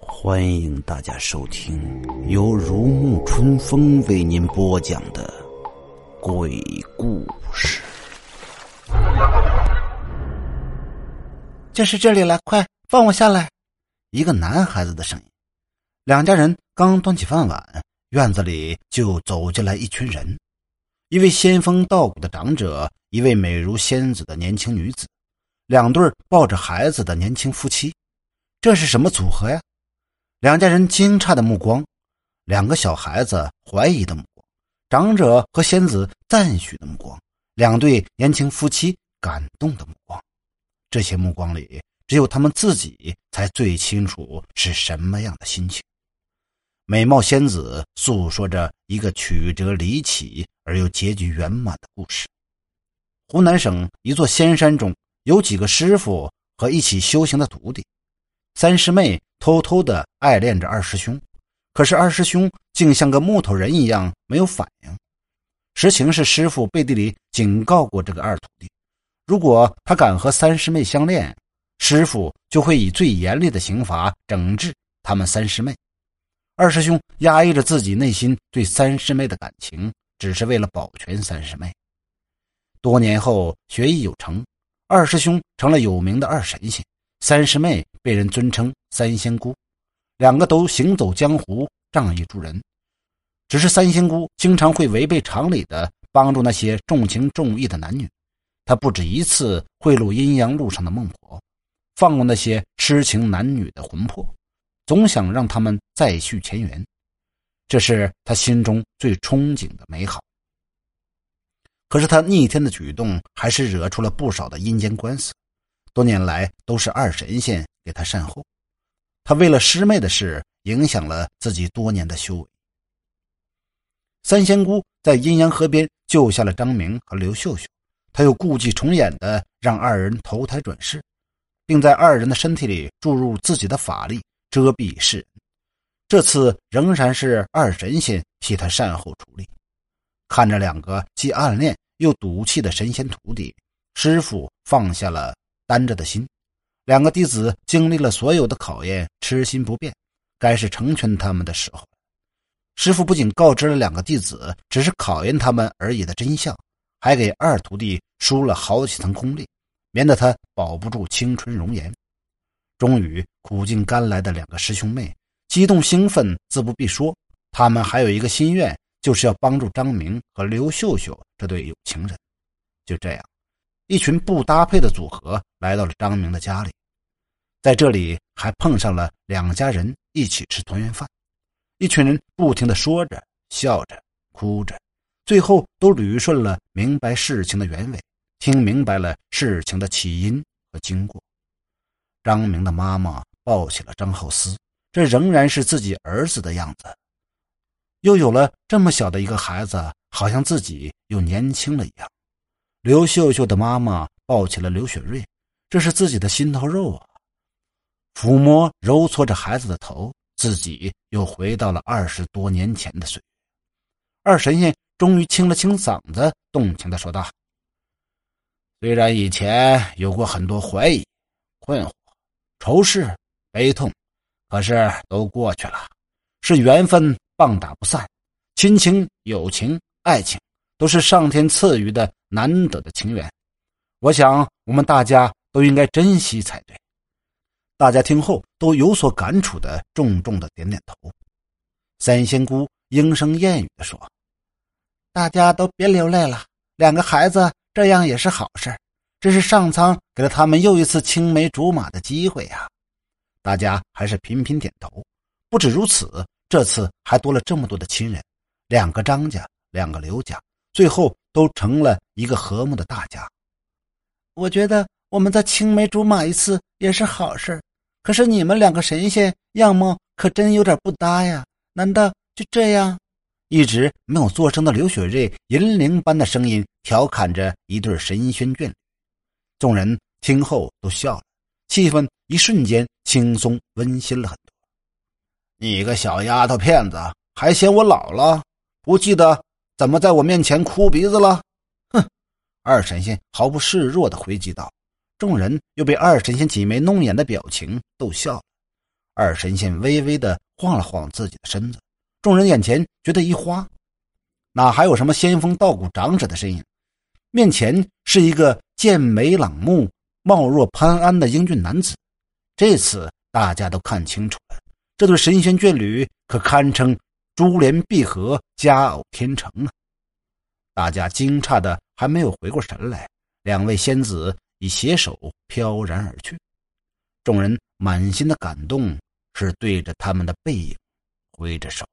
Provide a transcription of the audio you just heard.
欢迎大家收听由如沐春风为您播讲的鬼故事。就是这里了，快放我下来！一个男孩子的声音。两家人刚端起饭碗，院子里就走进来一群人：一位仙风道骨的长者，一位美如仙子的年轻女子，两对抱着孩子的年轻夫妻。这是什么组合呀？两家人惊诧的目光，两个小孩子怀疑的目光，长者和仙子赞许的目光，两对年轻夫妻感动的目光。这些目光里，只有他们自己才最清楚是什么样的心情。美貌仙子诉说着一个曲折离奇而又结局圆满的故事。湖南省一座仙山中有几个师傅和一起修行的徒弟，三师妹偷偷的爱恋着二师兄，可是二师兄竟像个木头人一样没有反应。实情是师傅背地里警告过这个二徒弟。如果他敢和三师妹相恋，师傅就会以最严厉的刑罚整治他们三师妹。二师兄压抑着自己内心对三师妹的感情，只是为了保全三师妹。多年后学艺有成，二师兄成了有名的二神仙，三师妹被人尊称三仙姑，两个都行走江湖，仗义助人。只是三仙姑经常会违背常理的帮助那些重情重义的男女。她不止一次贿赂阴阳路上的孟婆，放过那些痴情男女的魂魄，总想让他们再续前缘，这是他心中最憧憬的美好。可是他逆天的举动还是惹出了不少的阴间官司，多年来都是二神仙给他善后。他为了师妹的事，影响了自己多年的修为。三仙姑在阴阳河边救下了张明和刘秀秀。他又故伎重演的让二人投胎转世，并在二人的身体里注入自己的法力，遮蔽世人。这次仍然是二神仙替他善后处理。看着两个既暗恋又赌气的神仙徒弟，师傅放下了担着的心。两个弟子经历了所有的考验，痴心不变，该是成全他们的时候。师傅不仅告知了两个弟子只是考验他们而已的真相。还给二徒弟输了好几层功力，免得他保不住青春容颜。终于，苦尽甘来的两个师兄妹激动兴奋，自不必说。他们还有一个心愿，就是要帮助张明和刘秀秀这对有情人。就这样，一群不搭配的组合来到了张明的家里，在这里还碰上了两家人一起吃团圆饭。一群人不停的说着、笑着、哭着。最后都捋顺了，明白事情的原委，听明白了事情的起因和经过。张明的妈妈抱起了张浩思，这仍然是自己儿子的样子。又有了这么小的一个孩子，好像自己又年轻了一样。刘秀秀的妈妈抱起了刘雪瑞，这是自己的心头肉啊。抚摸揉搓着孩子的头，自己又回到了二十多年前的岁月。二神仙。终于清了清嗓子，动情的说道：“虽然以前有过很多怀疑、困惑、仇视、悲痛，可是都过去了。是缘分棒打不散，亲情、友情、爱情，都是上天赐予的难得的情缘。我想，我们大家都应该珍惜才对。”大家听后都有所感触的，重重的点点头。三仙姑莺声燕语的说。大家都别流泪了，两个孩子这样也是好事这是上苍给了他们又一次青梅竹马的机会呀！大家还是频频点头。不止如此，这次还多了这么多的亲人，两个张家，两个刘家，最后都成了一个和睦的大家。我觉得我们再青梅竹马一次也是好事可是你们两个神仙样貌可真有点不搭呀！难道就这样？一直没有作声的刘雪瑞，银铃般的声音调侃着一对神仙眷侣。众人听后都笑了，气氛一瞬间轻松温馨了很多。你个小丫头片子，还嫌我老了？不记得怎么在我面前哭鼻子了？哼！二神仙毫不示弱的回击道。众人又被二神仙挤眉弄眼的表情逗笑了。二神仙微微的晃了晃自己的身子，众人眼前觉得一花，哪还有什么仙风道骨长者的身影？面前是一个剑眉朗目、貌若潘安的英俊男子。这次大家都看清楚了，这对神仙眷侣可堪称珠联璧合、佳偶天成啊！大家惊诧的还没有回过神来，两位仙子。已携手飘然而去，众人满心的感动，是对着他们的背影挥着手。